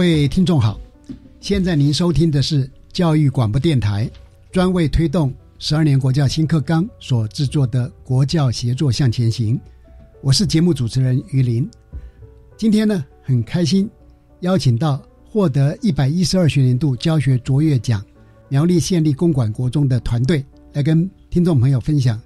各位听众好，现在您收听的是教育广播电台专为推动十二年国教新课纲所制作的《国教协作向前行》，我是节目主持人于林。今天呢，很开心邀请到获得一百一十二学年度教学卓越奖苗栗县立公馆国中的团队来跟听众朋友分享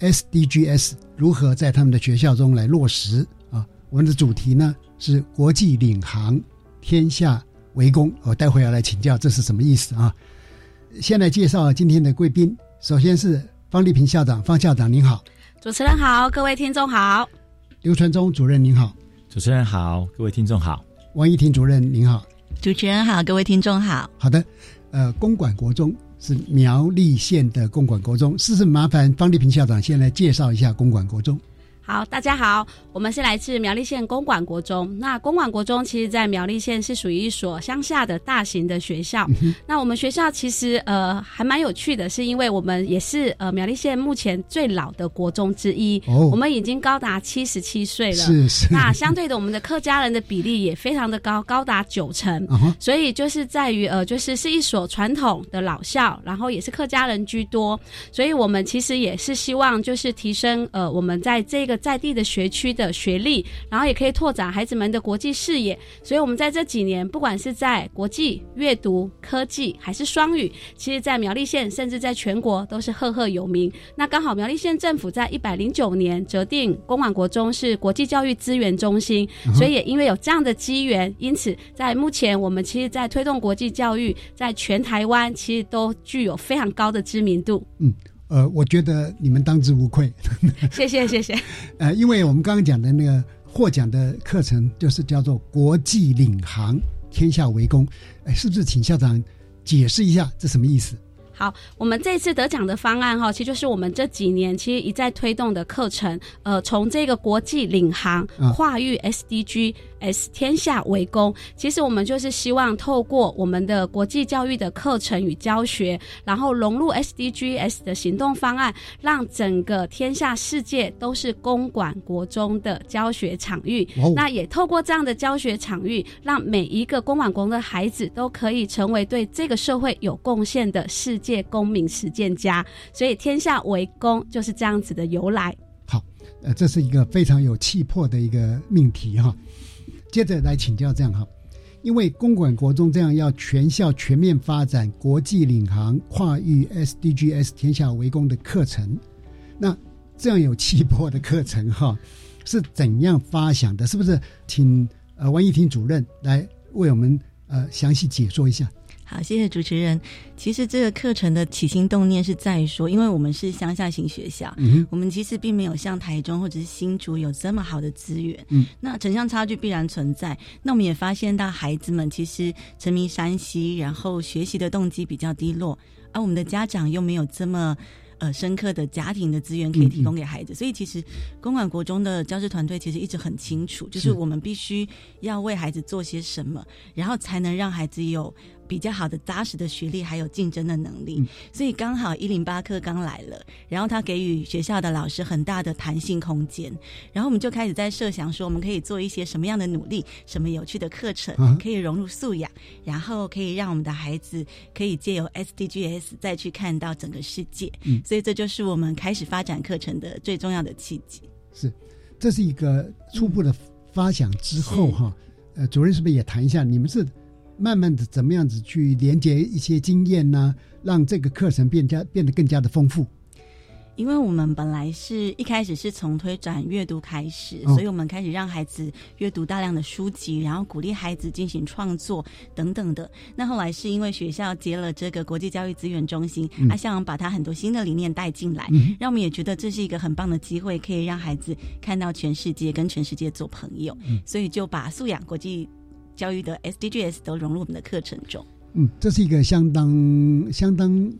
SDGs 如何在他们的学校中来落实啊。我们的主题呢是国际领航。天下为公，我待会要来请教这是什么意思啊？先来介绍今天的贵宾，首先是方丽萍校长，方校长您好，主持人好，各位听众好，刘传忠主任您好，主持人好，各位听众好，王一婷主任您好，主持人好，各位听众好，好的，呃，公馆国中是苗栗县的公馆国中，是不是麻烦方丽萍校长先来介绍一下公馆国中？好，大家好，我们是来自苗栗县公馆国中。那公馆国中其实，在苗栗县是属于一所乡下的大型的学校。那我们学校其实呃还蛮有趣的，是因为我们也是呃苗栗县目前最老的国中之一。哦，我们已经高达七十七岁了。是是。那相对的，我们的客家人的比例也非常的高，高达九成。所以就是在于呃，就是是一所传统的老校，然后也是客家人居多。所以我们其实也是希望就是提升呃我们在这个。在地的学区的学历，然后也可以拓展孩子们的国际视野。所以，我们在这几年，不管是在国际阅读、科技还是双语，其实，在苗栗县甚至在全国都是赫赫有名。那刚好苗栗县政府在一百零九年择定公馆国中是国际教育资源中心，所以也因为有这样的机缘，因此在目前我们其实，在推动国际教育，在全台湾其实都具有非常高的知名度。嗯。呃，我觉得你们当之无愧。谢 谢谢谢。呃，因为我们刚刚讲的那个获奖的课程，就是叫做“国际领航，天下为公”。哎，是不是请校长解释一下这什么意思？好，我们这次得奖的方案哈，其实就是我们这几年其实一再推动的课程。呃，从这个国际领航跨域 SDG。S 天下为公，其实我们就是希望透过我们的国际教育的课程与教学，然后融入 SDGs 的行动方案，让整个天下世界都是公馆国中的教学场域。那也透过这样的教学场域，让每一个公馆国的孩子都可以成为对这个社会有贡献的世界公民实践家。所以天下为公就是这样子的由来。好，呃，这是一个非常有气魄的一个命题哈。接着来请教这样哈，因为公馆国中这样要全校全面发展国际领航跨域 SDGs 天下为公的课程，那这样有气魄的课程哈，是怎样发想的？是不是请呃王一婷主任来为我们呃详细解说一下？好，谢谢主持人。其实这个课程的起心动念是在于说，因为我们是乡下型学校，嗯，我们其实并没有像台中或者是新竹有这么好的资源，嗯，那城乡差距必然存在。那我们也发现到孩子们其实沉迷山西，然后学习的动机比较低落，而我们的家长又没有这么。呃，深刻的家庭的资源可以提供给孩子，所以其实公馆国中的教师团队其实一直很清楚，就是我们必须要为孩子做些什么，然后才能让孩子有。比较好的扎实的学历，还有竞争的能力。所以刚好一零八课刚来了，然后他给予学校的老师很大的弹性空间，然后我们就开始在设想说，我们可以做一些什么样的努力，什么有趣的课程可以融入素养，然后可以让我们的孩子可以借由 SDGs 再去看到整个世界。嗯，所以这就是我们开始发展课程的最重要的契机。是，这是一个初步的发想之后哈，呃，主任是不是也谈一下，你们是慢慢的怎么样子去连接一些经验呢，让这个课程变加变得更加的丰富？因为我们本来是一开始是从推展阅读开始，所以我们开始让孩子阅读大量的书籍，然后鼓励孩子进行创作等等的。那后来是因为学校接了这个国际教育资源中心，他想把他很多新的理念带进来，让我们也觉得这是一个很棒的机会，可以让孩子看到全世界，跟全世界做朋友。所以就把素养、国际教育的 SDGs 都融入我们的课程中。嗯，这是一个相当相当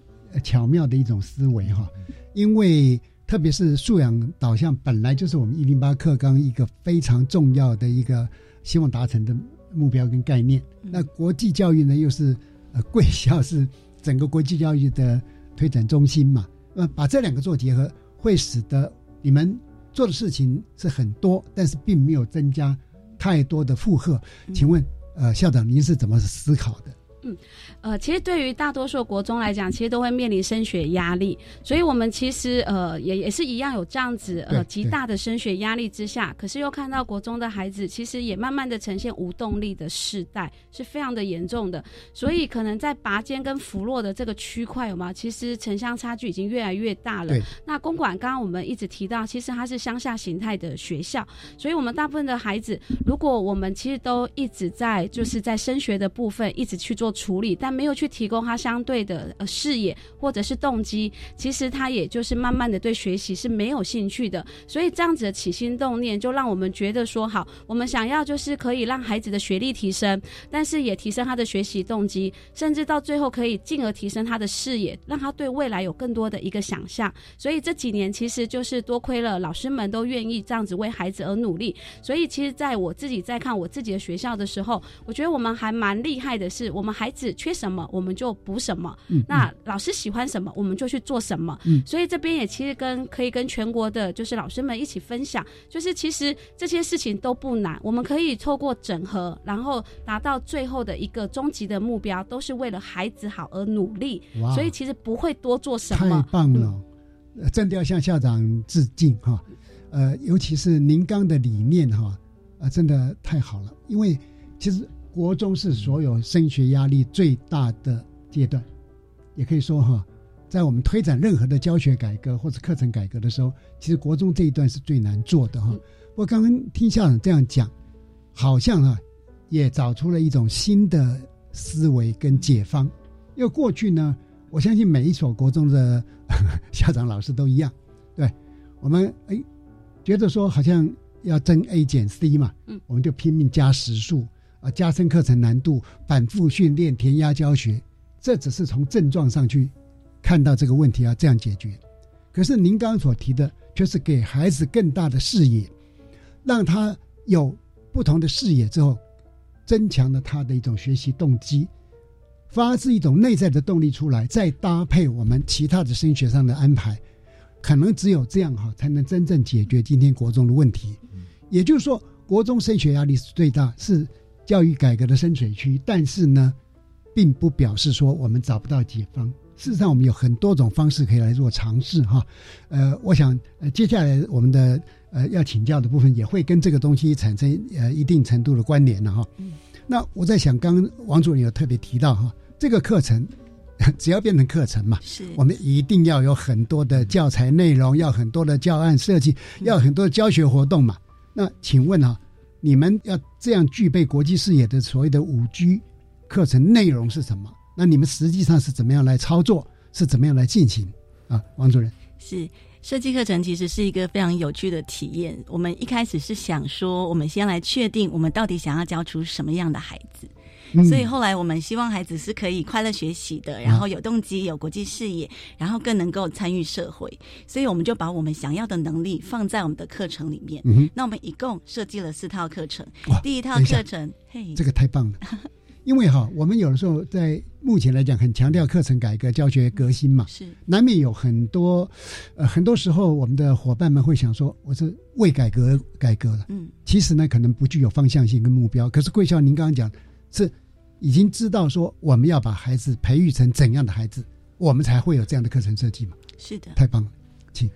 巧妙的一种思维哈。因为特别是素养导向，本来就是我们一零八课纲一个非常重要的一个希望达成的目标跟概念。那国际教育呢，又是呃贵校是整个国际教育的推展中心嘛。那，把这两个做结合，会使得你们做的事情是很多，但是并没有增加太多的负荷。请问，呃，校长您是怎么思考的？嗯，呃，其实对于大多数国中来讲，其实都会面临升学压力，所以我们其实呃也也是一样有这样子呃极大的升学压力之下，可是又看到国中的孩子其实也慢慢的呈现无动力的世代，是非常的严重的，所以可能在拔尖跟扶落的这个区块，有吗？其实城乡差距已经越来越大了。那公馆刚刚我们一直提到，其实它是乡下形态的学校，所以我们大部分的孩子，如果我们其实都一直在就是在升学的部分一直去做。处理，但没有去提供他相对的呃视野或者是动机，其实他也就是慢慢的对学习是没有兴趣的。所以这样子的起心动念，就让我们觉得说，好，我们想要就是可以让孩子的学历提升，但是也提升他的学习动机，甚至到最后可以进而提升他的视野，让他对未来有更多的一个想象。所以这几年其实就是多亏了老师们都愿意这样子为孩子而努力。所以其实在我自己在看我自己的学校的时候，我觉得我们还蛮厉害的，是我们还。孩子缺什么，我们就补什么。那老师喜欢什么，我们就去做什么。所以这边也其实跟可以跟全国的，就是老师们一起分享，就是其实这些事情都不难，我们可以透过整合，然后达到最后的一个终极的目标，都是为了孩子好而努力。所以其实不会多做什么。太棒了，真的要向校长致敬哈。呃，尤其是您刚的理念哈，啊，真的太好了，因为其实。国中是所有升学压力最大的阶段，也可以说哈，在我们推展任何的教学改革或者课程改革的时候，其实国中这一段是最难做的哈。不过刚刚听校长这样讲，好像啊，也找出了一种新的思维跟解方。因为过去呢，我相信每一所国中的 校长老师都一样，对我们哎，觉得说好像要争 A 减 C 嘛，嗯，我们就拼命加时数。啊，加深课程难度，反复训练，填鸭教学，这只是从症状上去看到这个问题要这样解决。可是您刚刚所提的，却是给孩子更大的视野，让他有不同的视野之后，增强了他的一种学习动机，发自一种内在的动力出来，再搭配我们其他的升学上的安排，可能只有这样哈，才能真正解决今天国中的问题。也就是说，国中升学压力是最大，是。教育改革的深水区，但是呢，并不表示说我们找不到解方。事实上，我们有很多种方式可以来做尝试哈。呃，我想呃，接下来我们的呃要请教的部分也会跟这个东西产生呃一定程度的关联了哈。那我在想，刚刚王主任有特别提到哈，这个课程 只要变成课程嘛，是我们一定要有很多的教材内容，要很多的教案设计，要很多的教学活动嘛。那请问哈？你们要这样具备国际视野的所谓的五 G 课程内容是什么？那你们实际上是怎么样来操作？是怎么样来进行？啊，王主任是设计课程，其实是一个非常有趣的体验。我们一开始是想说，我们先来确定我们到底想要教出什么样的孩子。所以后来我们希望孩子是可以快乐学习的，然后有动机、有国际视野，然后更能够参与社会。所以我们就把我们想要的能力放在我们的课程里面。那我们一共设计了四套课程。第一套课程，嘿，这个太棒了，因为哈，我们有的时候在目前来讲，很强调课程改革、教学革新嘛，是难免有很多，呃，很多时候我们的伙伴们会想说，我是为改革改革了，嗯，其实呢，可能不具有方向性跟目标。可是贵校，您刚刚讲是已经知道说，我们要把孩子培育成怎样的孩子，我们才会有这样的课程设计嘛？是的，太棒了，请。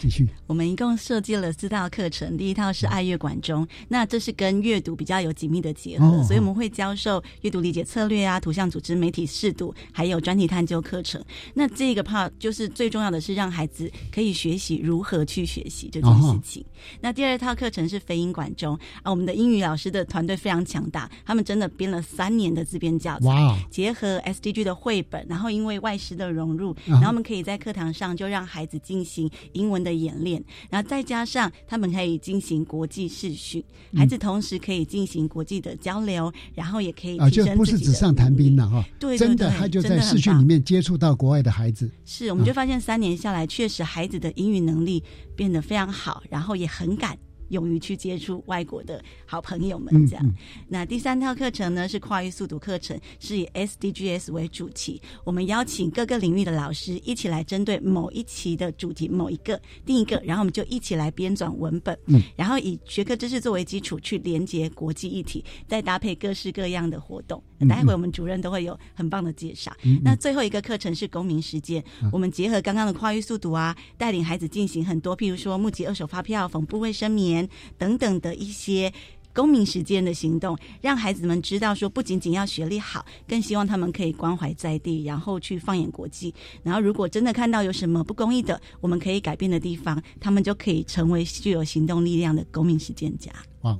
继续，我们一共设计了四套课程。第一套是爱乐馆中，那这是跟阅读比较有紧密的结合，所以我们会教授阅读理解策略啊、图像组织、媒体视读，还有专题探究课程。那这个 part 就是最重要的是让孩子可以学习如何去学习这件事情。那第二套课程是飞鹰馆中啊，我们的英语老师的团队非常强大，他们真的编了三年的自编教材，结合 SDG 的绘本，然后因为外师的融入，然后我们可以在课堂上就让孩子进行英文的演练，然后再加上他们可以进行国际视讯，孩子同时可以进行国际的交流，然后也可以啊，就不是纸上谈兵了哈，对，真的他就在视讯里面接触到国外的孩子，是，我们就发现三年下来，确实孩子的英语能力变得非常好，然后也很敢。勇于去接触外国的好朋友们，这样。那第三套课程呢是跨域速读课程，是以 SDGs 为主题。我们邀请各个领域的老师一起来针对某一期的主题某一个定一个，然后我们就一起来编纂文本，嗯，然后以学科知识作为基础去连接国际议题，再搭配各式各样的活动。待会我们主任都会有很棒的介绍。那最后一个课程是公民实践，我们结合刚刚的跨域速读啊，带领孩子进行很多，譬如说募集二手发票、缝部卫生棉等等的一些公民实践的行动，让孩子们知道说，不仅仅要学历好，更希望他们可以关怀在地，然后去放眼国际。然后如果真的看到有什么不公义的，我们可以改变的地方，他们就可以成为具有行动力量的公民实践家。哇，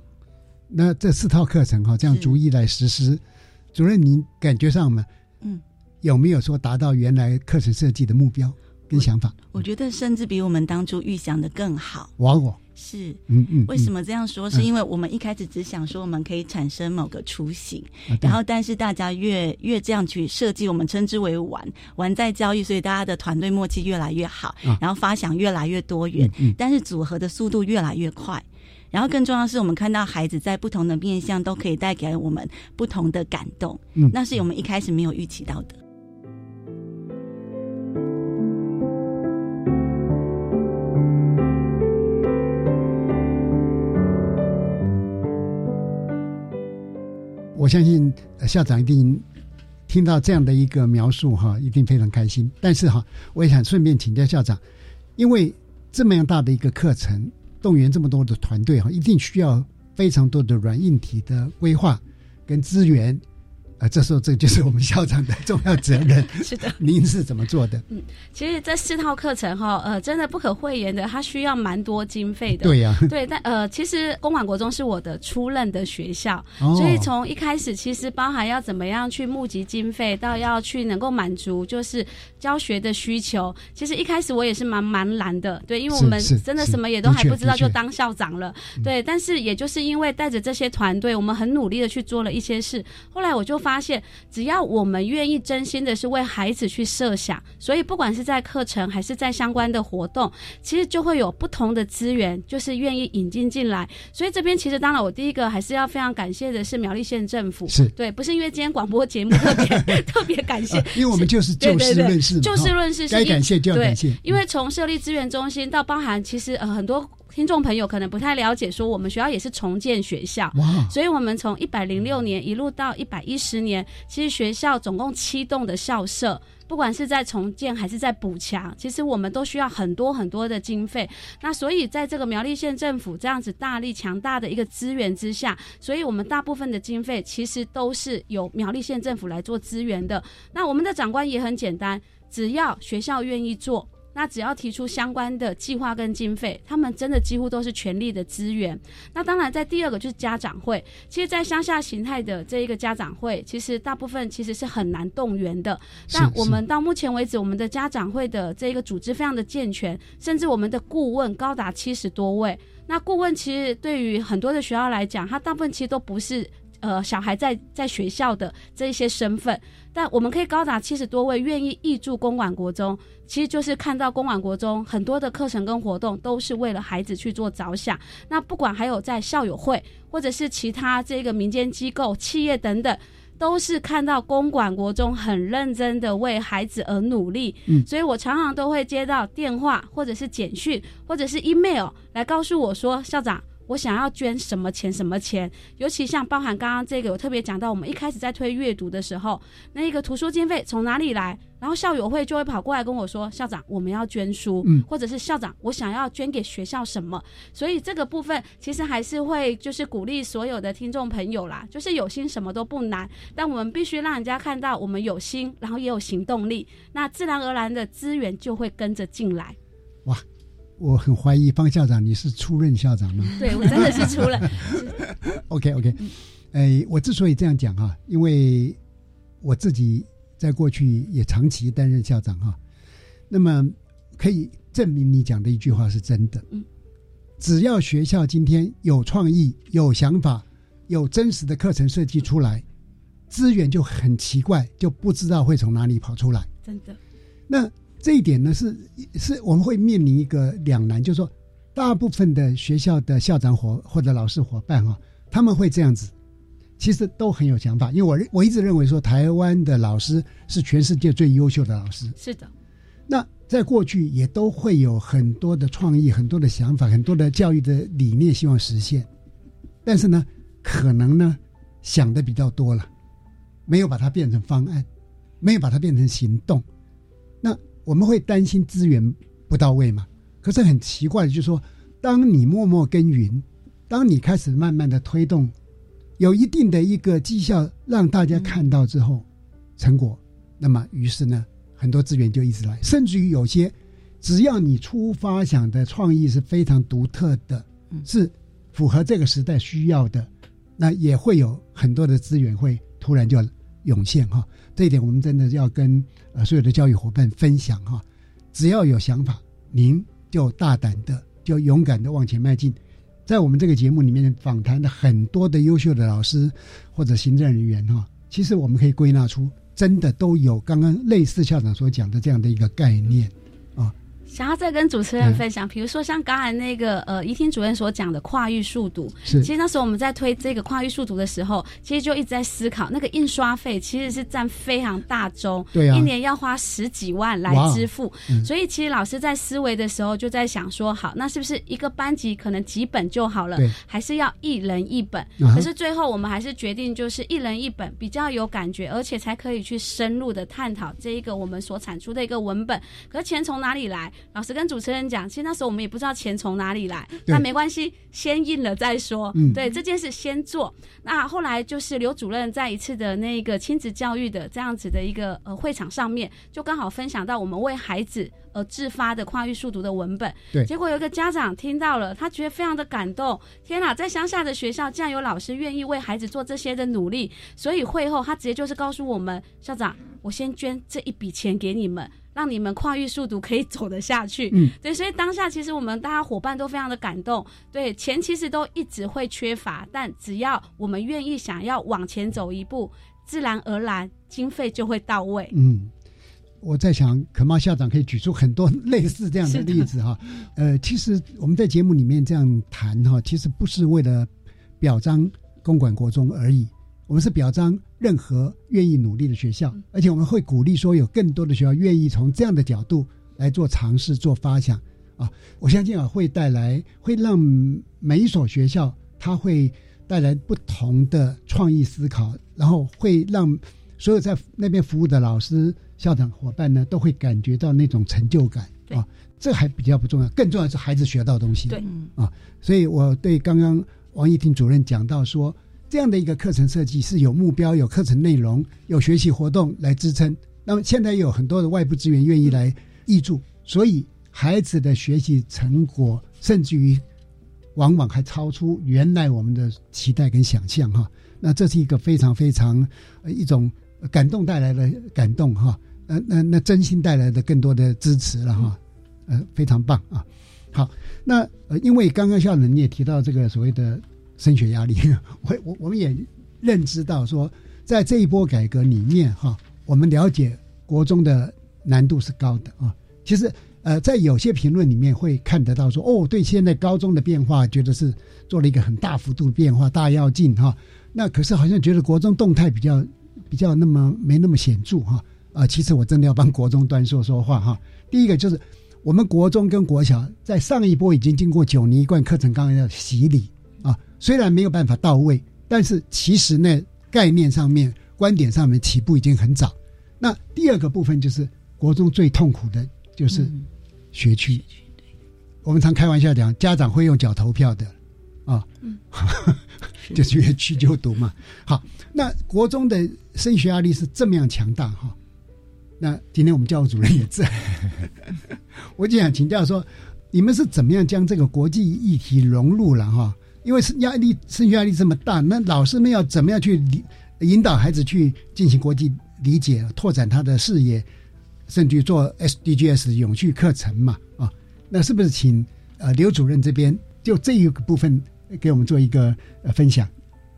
那这四套课程哈，这样逐一来实施。主任，您感觉上嘛，嗯，有没有说达到原来课程设计的目标跟想法？我觉得甚至比我们当初预想的更好。哇哦，是，嗯嗯，为什么这样说？是因为我们一开始只想说我们可以产生某个雏形，然后但是大家越越这样去设计，我们称之为玩玩在交易，所以大家的团队默契越来越好，然后发想越来越多元，但是组合的速度越来越快。然后更重要的是，我们看到孩子在不同的面向都可以带给我们不同的感动，嗯，那是我们一开始没有预期到的。我相信校长一定听到这样的一个描述哈，一定非常开心。但是哈，我也想顺便请教校长，因为这么样大的一个课程。动员这么多的团队哈，一定需要非常多的软硬体的规划跟资源。啊，这时候这就是我们校长的重要责任。是的，您是怎么做的？嗯，其实这四套课程哈，呃，真的不可讳言的，它需要蛮多经费的。对呀，对，但呃，其实公馆国中是我的初任的学校，所以从一开始，其实包含要怎么样去募集经费，到要去能够满足就是教学的需求。其实一开始我也是蛮蛮难的，对，因为我们真的什么也都还不知道就当校长了，对。但是也就是因为带着这些团队，我们很努力的去做了一些事，后来我就。发现，只要我们愿意真心的是为孩子去设想，所以不管是在课程还是在相关的活动，其实就会有不同的资源，就是愿意引进进来。所以这边其实当然，我第一个还是要非常感谢的是苗栗县政府，是对，不是因为今天广播节目特别 特别感谢，因为我们就是就事论事，就事论事，该感谢就要感谢。因为从设立资源中心到包含，其实呃很多。听众朋友可能不太了解，说我们学校也是重建学校，所以我们从一百零六年一路到一百一十年，其实学校总共七栋的校舍，不管是在重建还是在补强，其实我们都需要很多很多的经费。那所以在这个苗栗县政府这样子大力强大的一个资源之下，所以我们大部分的经费其实都是由苗栗县政府来做资源的。那我们的长官也很简单，只要学校愿意做。那只要提出相关的计划跟经费，他们真的几乎都是全力的资源。那当然，在第二个就是家长会。其实，在乡下形态的这一个家长会，其实大部分其实是很难动员的。但我们到目前为止，我们的家长会的这一个组织非常的健全，甚至我们的顾问高达七十多位。那顾问其实对于很多的学校来讲，他大部分其实都不是。呃，小孩在在学校的这一些身份，但我们可以高达七十多位愿意挹注公馆国中，其实就是看到公馆国中很多的课程跟活动都是为了孩子去做着想。那不管还有在校友会，或者是其他这个民间机构、企业等等。都是看到公馆国中很认真的为孩子而努力，嗯，所以我常常都会接到电话或者是简讯或者是 email 来告诉我说，校长。我想要捐什么钱什么钱，尤其像包含刚刚这个，我特别讲到，我们一开始在推阅读的时候，那一个图书经费从哪里来？然后校友会就会跑过来跟我说：“校长，我们要捐书，嗯，或者是校长，我想要捐给学校什么？”所以这个部分其实还是会就是鼓励所有的听众朋友啦，就是有心什么都不难，但我们必须让人家看到我们有心，然后也有行动力，那自然而然的资源就会跟着进来。哇！我很怀疑方校长，你是出任校长吗？对，我真的是出任。OK OK，哎，我之所以这样讲哈，因为我自己在过去也长期担任校长哈，那么可以证明你讲的一句话是真的。嗯，只要学校今天有创意、有想法、有真实的课程设计出来，资源就很奇怪，就不知道会从哪里跑出来。真的。那。这一点呢，是是我们会面临一个两难，就是说，大部分的学校的校长伙或者老师伙伴哈，他们会这样子，其实都很有想法。因为我我一直认为说，台湾的老师是全世界最优秀的老师。是的。那在过去也都会有很多的创意、很多的想法、很多的教育的理念，希望实现。但是呢，可能呢想的比较多了，没有把它变成方案，没有把它变成行动。那我们会担心资源不到位嘛？可是很奇怪的，就是说，当你默默耕耘，当你开始慢慢的推动，有一定的一个绩效让大家看到之后，成果，那么于是呢，很多资源就一直来，甚至于有些，只要你出发想的创意是非常独特的，是符合这个时代需要的，那也会有很多的资源会突然就涌现哈。这一点我们真的要跟。呃，所有的教育伙伴分享哈，只要有想法，您就大胆的、就勇敢的往前迈进。在我们这个节目里面访谈的很多的优秀的老师或者行政人员哈，其实我们可以归纳出，真的都有刚刚类似校长所讲的这样的一个概念。想要再跟主持人分享，比如说像刚才那个呃，怡婷主任所讲的跨域速读，是，其实那时候我们在推这个跨域速读的时候，其实就一直在思考，那个印刷费其实是占非常大宗，对啊，一年要花十几万来支付，所以其实老师在思维的时候就在想说，好，那是不是一个班级可能几本就好了，还是要一人一本？可是最后我们还是决定就是一人一本比较有感觉，而且才可以去深入的探讨这一个我们所产出的一个文本。可是钱从哪里来？老师跟主持人讲，其实那时候我们也不知道钱从哪里来，那没关系，先印了再说。嗯，对，这件事先做。那后来就是刘主任在一次的那个亲子教育的这样子的一个呃会场上面，就刚好分享到我们为孩子而自发的跨域速读的文本。对，结果有一个家长听到了，他觉得非常的感动。天哪，在乡下的学校，竟然有老师愿意为孩子做这些的努力。所以会后他直接就是告诉我们，校长，我先捐这一笔钱给你们。让你们跨域速度可以走得下去，嗯，对，所以当下其实我们大家伙伴都非常的感动，对，钱其实都一直会缺乏，但只要我们愿意想要往前走一步，自然而然经费就会到位。嗯，我在想，可妈校长可以举出很多类似这样的例子哈，呃，其实我们在节目里面这样谈哈，其实不是为了表彰公馆国中而已。我们是表彰任何愿意努力的学校，而且我们会鼓励说有更多的学校愿意从这样的角度来做尝试、做发想啊！我相信啊，会带来会让每一所学校，它会带来不同的创意思考，然后会让所有在那边服务的老师、校长、伙伴呢，都会感觉到那种成就感啊！这还比较不重要，更重要是孩子学到东西。对啊，所以我对刚刚王一婷主任讲到说。这样的一个课程设计是有目标、有课程内容、有学习活动来支撑。那么现在有很多的外部资源愿意来挹注，所以孩子的学习成果甚至于往往还超出原来我们的期待跟想象哈。那这是一个非常非常一种感动带来的感动哈。呃，那那真心带来的更多的支持了哈。呃，非常棒啊。好，那呃，因为刚刚校长你也提到这个所谓的。升学压力，我我我们也认知到说，在这一波改革里面哈，我们了解国中的难度是高的啊。其实呃，在有些评论里面会看得到说，哦，对现在高中的变化，觉得是做了一个很大幅度变化，大跃进哈。那可是好像觉得国中动态比较比较那么没那么显著哈。啊，其实我真的要帮国中端说说话哈。第一个就是我们国中跟国小在上一波已经经过九年一贯课程纲要洗礼，虽然没有办法到位，但是其实呢概念上面、观点上面起步已经很早。那第二个部分就是国中最痛苦的就是学区，我们常开玩笑讲，家长会用脚投票的啊，就是越区就读嘛。好，那国中的升学压力是这么样强大哈。那今天我们教务主任也在，我就想请教说，你们是怎么样将这个国际议题融入了哈？因为是压力升学压力这么大，那老师们要怎么样去引导孩子去进行国际理解、拓展他的视野，甚至做 SDGs 永续课程嘛？啊，那是不是请呃刘主任这边就这一个部分给我们做一个呃分享？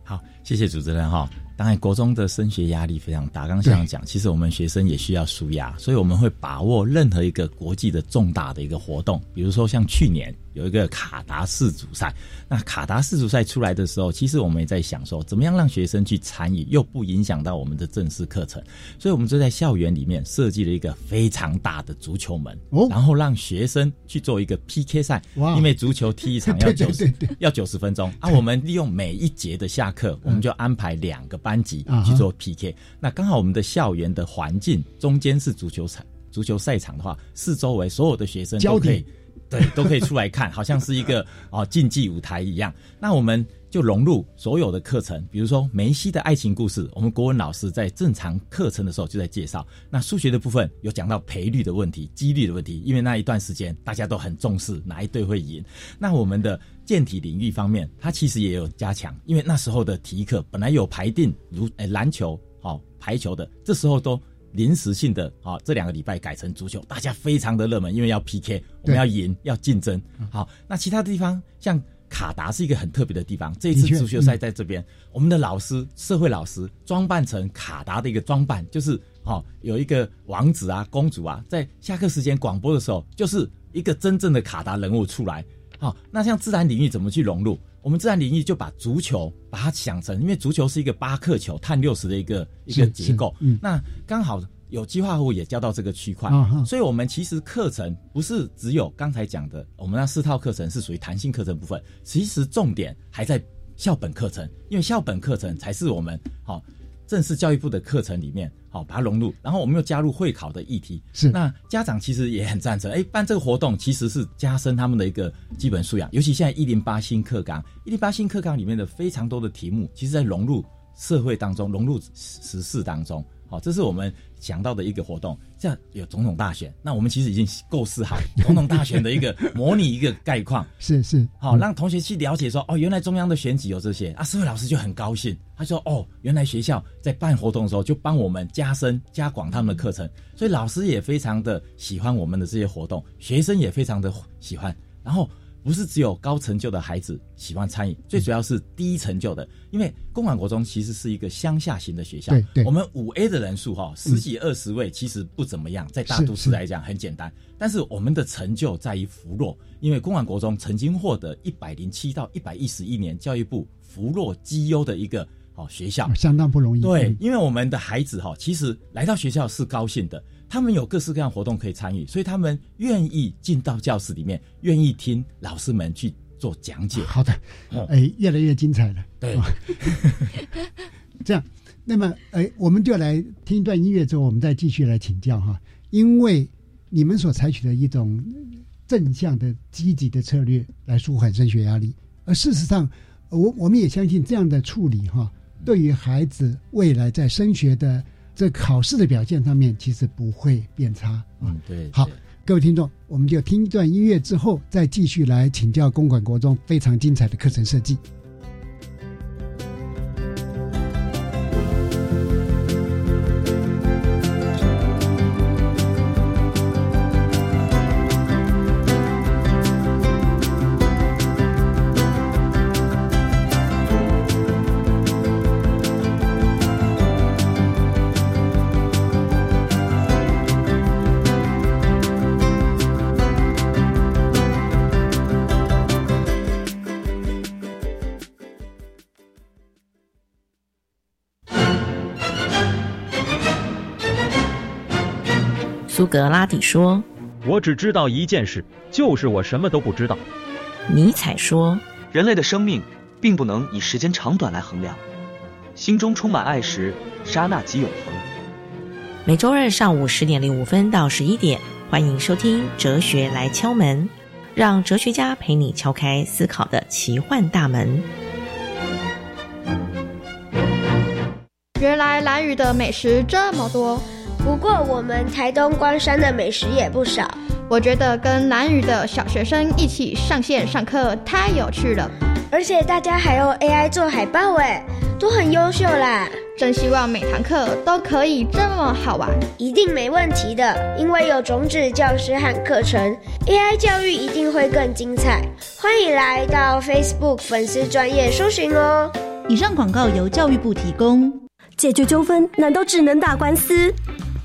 好，谢谢主持人哈。当然，国中的升学压力非常大。刚刚讲，其实我们学生也需要舒压，所以我们会把握任何一个国际的重大的一个活动，比如说像去年。有一个卡达世足赛，那卡达世足赛出来的时候，其实我们也在想说，怎么样让学生去参与，又不影响到我们的正式课程，所以我们就在校园里面设计了一个非常大的足球门，哦，然后让学生去做一个 PK 赛，哇，因为足球踢一场要九十要九十分钟啊，我们利用每一节的下课，我们就安排两个班级去做 PK，那刚好我们的校园的环境中间是足球场，足球赛场的话，四周围所有的学生都可以。对，都可以出来看，好像是一个哦竞技舞台一样。那我们就融入所有的课程，比如说梅西的爱情故事，我们国文老师在正常课程的时候就在介绍。那数学的部分有讲到赔率的问题、几率的问题，因为那一段时间大家都很重视哪一队会赢。那我们的健体领域方面，它其实也有加强，因为那时候的体育课本来有排定如诶篮球、哦排球的，这时候都。临时性的啊，这两个礼拜改成足球，大家非常的热门，因为要 PK，我们要赢，要竞争。好，那其他地方像卡达是一个很特别的地方，这一次足球赛在这边，我们的老师，社会老师装扮成卡达的一个装扮，就是哦，有一个王子啊、公主啊，在下课时间广播的时候，就是一个真正的卡达人物出来。好，那像自然领域怎么去融入？我们自然领域就把足球把它想成，因为足球是一个巴克球、碳六十的一个一个结构。那刚好有机化合物也教到这个区块，所以我们其实课程不是只有刚才讲的，我们那四套课程是属于弹性课程部分，其实重点还在校本课程，因为校本课程才是我们好。正式教育部的课程里面，好把它融入，然后我们又加入会考的议题。是，那家长其实也很赞成。哎，办这个活动其实是加深他们的一个基本素养，尤其现在一零八新课纲，一零八新课纲里面的非常多的题目，其实在融入社会当中，融入时事当中。好，这是我们想到的一个活动。这样有总统大选，那我们其实已经构思好总统大选的一个 模拟一个概况。是是，好让同学去了解说，哦，原来中央的选举有这些啊。社会老师就很高兴，他说，哦，原来学校在办活动的时候就帮我们加深加广他们的课程，所以老师也非常的喜欢我们的这些活动，学生也非常的喜欢，然后。不是只有高成就的孩子喜欢参与，最主要是低成就的。因为公馆国中其实是一个乡下型的学校，我们五 A 的人数哈十几二十位，其实不怎么样，在大都市来讲很简单。但是我们的成就在于福落，因为公馆国中曾经获得一百零七到一百一十一年教育部福落绩优的一个好学校，相当不容易。对，因为我们的孩子哈，其实来到学校是高兴的。他们有各式各样活动可以参与，所以他们愿意进到教室里面，愿意听老师们去做讲解。好的，哎，越来越精彩了。对，这样，那么，哎，我们就来听一段音乐之后，我们再继续来请教哈。因为你们所采取的一种正向的、积极的策略来舒缓升学压力，而事实上，我我们也相信这样的处理哈，对于孩子未来在升学的。这考试的表现上面其实不会变差嗯，对。好，各位听众，我们就听一段音乐之后，再继续来请教公馆国中非常精彩的课程设计。拉底说：“我只知道一件事，就是我什么都不知道。”尼采说：“人类的生命并不能以时间长短来衡量，心中充满爱时，刹那即永恒。”每周日上午十点零五分到十一点，欢迎收听《哲学来敲门》，让哲学家陪你敲开思考的奇幻大门。原来蓝雨的美食这么多，不过我们台东关山的美食也不少。我觉得跟南屿的小学生一起上线上课太有趣了，而且大家还用 AI 做海报，哎，都很优秀啦！真希望每堂课都可以这么好玩，一定没问题的，因为有种子教师和课程，AI 教育一定会更精彩。欢迎来到 Facebook 粉丝专业搜寻哦。以上广告由教育部提供。解决纠纷难道只能打官司？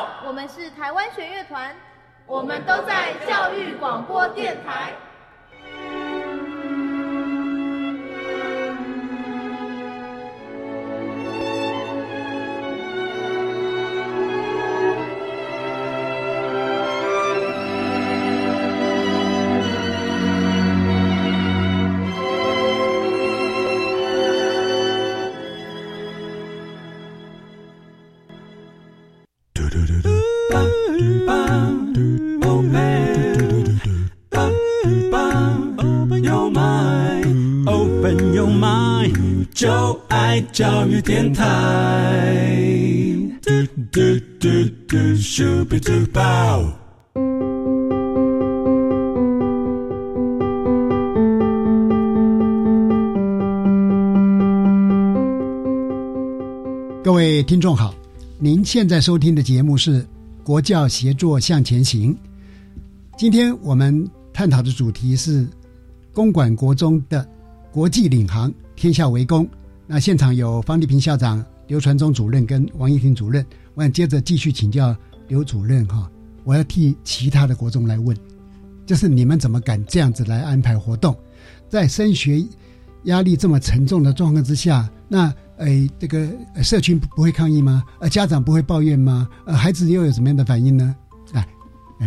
我们是台湾弦乐团，我们都在教育广播电台。教育电台。嘟嘟嘟嘟咻比嘟爆各位听众好，您现在收听的节目是《国教协作向前行》。今天我们探讨的主题是公馆国中的国际领航，天下为公。那现场有方立平校长、刘传忠主任跟王一婷主任，我想接着继续请教刘主任哈。我要替其他的国中来问，就是你们怎么敢这样子来安排活动？在升学压力这么沉重的状况之下，那呃这个社群不会抗议吗？呃家长不会抱怨吗？呃孩子又有什么样的反应呢？来，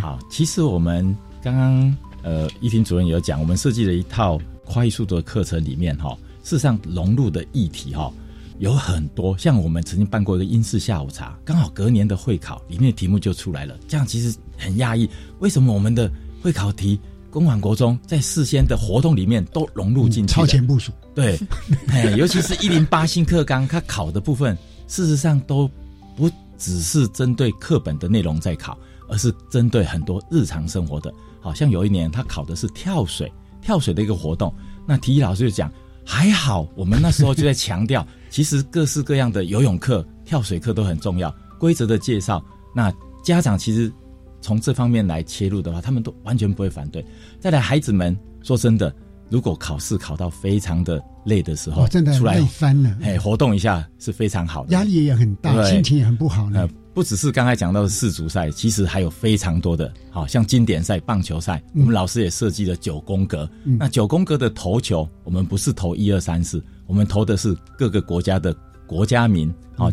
好，其实我们刚刚呃一婷主任有讲，我们设计了一套快速的课程里面哈。事实上，融入的议题哈有很多，像我们曾经办过一个英式下午茶，刚好隔年的会考里面的题目就出来了。这样其实很讶异，为什么我们的会考题公馆国中在事先的活动里面都融入进去？超前部署。对，尤其是一零八新课纲，它考的部分事实上都不只是针对课本的内容在考，而是针对很多日常生活的。好像有一年他考的是跳水，跳水的一个活动，那体育老师就讲。还好，我们那时候就在强调，其实各式各样的游泳课、跳水课都很重要。规则的介绍，那家长其实从这方面来切入的话，他们都完全不会反对。再来，孩子们说真的，如果考试考到非常的累的时候，真的出来翻了，哎，活动一下是非常好的，压力也很大，心情也很不好呢。不只是刚才讲到的世足赛，其实还有非常多的，好像经典赛、棒球赛，我们老师也设计了九宫格。那九宫格的投球，我们不是投一二三四，我们投的是各个国家的国家名，好。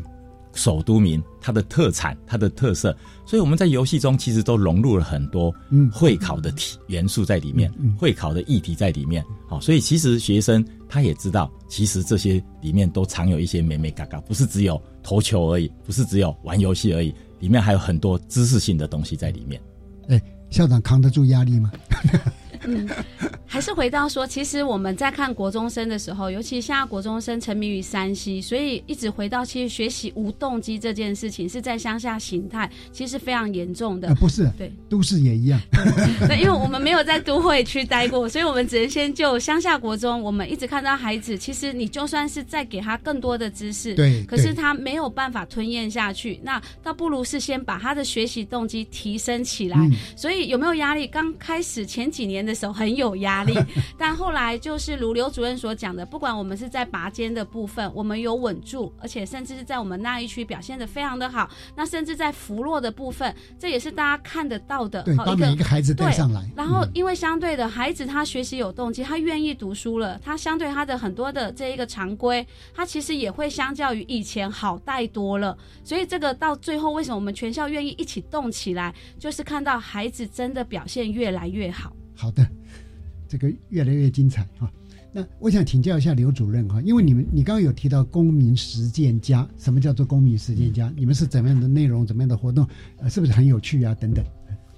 首都民，它的特产，它的特色，所以我们在游戏中其实都融入了很多会考的题元素在里面，会考的议题在里面。好，所以其实学生他也知道，其实这些里面都藏有一些美美嘎嘎，不是只有投球而已，不是只有玩游戏而已，里面还有很多知识性的东西在里面。哎，校长扛得住压力吗？嗯，还还是回到说，其实我们在看国中生的时候，尤其现在国中生沉迷于山西，所以一直回到其实学习无动机这件事情是在乡下形态，其实非常严重的。呃，不是，对，都市也一样。对，因为我们没有在都会区待过，所以我们只能先就乡下国中，我们一直看到孩子，其实你就算是再给他更多的知识，对，可是他没有办法吞咽下去，那倒不如是先把他的学习动机提升起来。所以有没有压力？刚开始前几年的时候很有压力，但后来就是如刘主任所讲的，不管我们是在拔尖的部分，我们有稳住，而且甚至是在我们那一区表现的非常的好。那甚至在扶落的部分，这也是大家看得到的。对，把每一个孩子带上来。然后因为相对的孩子他学习有动机，他愿意读书了，他相对他的很多的这一个常规，他其实也会相较于以前好带多了。所以这个到最后，为什么我们全校愿意一起动起来，就是看到孩子真的表现越来越好。好的，这个越来越精彩哈。那我想请教一下刘主任哈，因为你们你刚刚有提到公民实践家，什么叫做公民实践家？你们是怎么样的内容，怎么样的活动？呃，是不是很有趣啊？等等。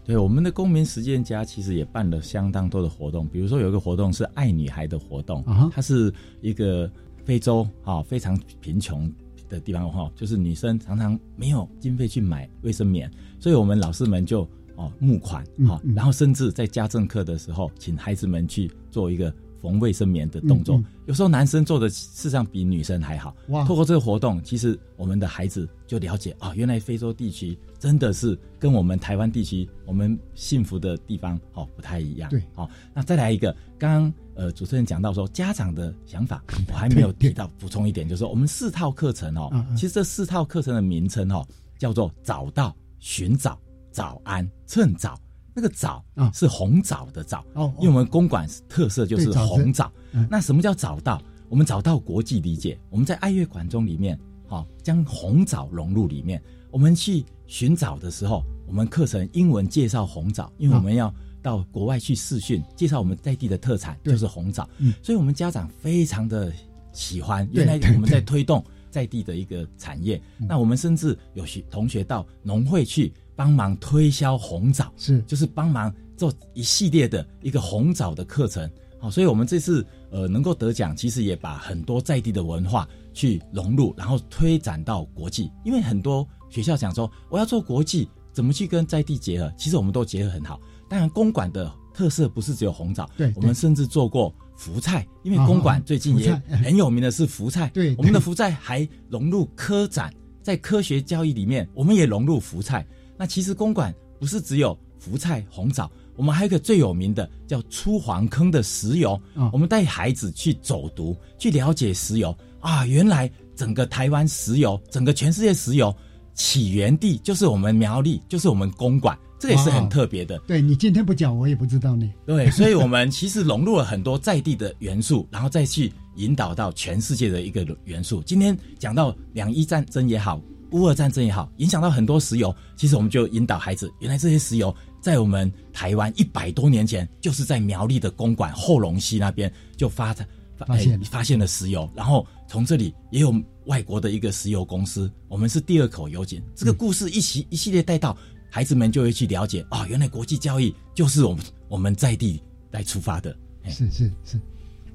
对，我们的公民实践家其实也办了相当多的活动，比如说有一个活动是爱女孩的活动，它是一个非洲啊非常贫穷的地方哈，就是女生常常没有经费去买卫生棉，所以我们老师们就。哦，募款哈，然后甚至在家政课的时候，请孩子们去做一个缝卫生棉的动作。有时候男生做的事实上比女生还好。哇！透过这个活动，其实我们的孩子就了解啊，原来非洲地区真的是跟我们台湾地区我们幸福的地方哦不太一样。对，好，那再来一个，刚刚呃主持人讲到说家长的想法，我还没有提到补充一点，就是说我们四套课程哦，其实这四套课程的名称哦叫做找到寻找。早安，趁早，那个早啊是红枣的枣哦，因为我们公馆特色就是红枣。那什么叫找到？我们找到国际理解，我们在爱乐馆中里面，好将红枣融入里面。我们去寻找的时候，我们课程英文介绍红枣，因为我们要到国外去试训，介绍我们在地的特产就是红枣，所以我们家长非常的喜欢。原来我们在推动在地的一个产业，那我们甚至有学同学到农会去。帮忙推销红枣是，就是帮忙做一系列的一个红枣的课程，好，所以我们这次呃能够得奖，其实也把很多在地的文化去融入，然后推展到国际。因为很多学校讲说我要做国际，怎么去跟在地结合？其实我们都结合很好。当然，公馆的特色不是只有红枣，对，我们甚至做过福菜，因为公馆最近也很有名的是福菜，对，我们的福菜还融入科展，在科学教育里面，我们也融入福菜。那其实公馆不是只有福菜红枣，我们还有一个最有名的叫出黄坑的石油。我们带孩子去走读，去了解石油啊，原来整个台湾石油，整个全世界石油起源地就是我们苗栗，就是我们公馆，这也是很特别的。对你今天不讲，我也不知道呢。对，所以我们其实融入了很多在地的元素，然后再去引导到全世界的一个元素。今天讲到两伊战争也好。乌俄战争也好，影响到很多石油。其实我们就引导孩子，原来这些石油在我们台湾一百多年前，就是在苗栗的公馆后龙溪那边就发发现发现了石油。然后从这里也有外国的一个石油公司，我们是第二口油井。这个故事一系一系列带到孩子们就会去了解啊，原来国际交易就是我们我们在地来出发的。是是是，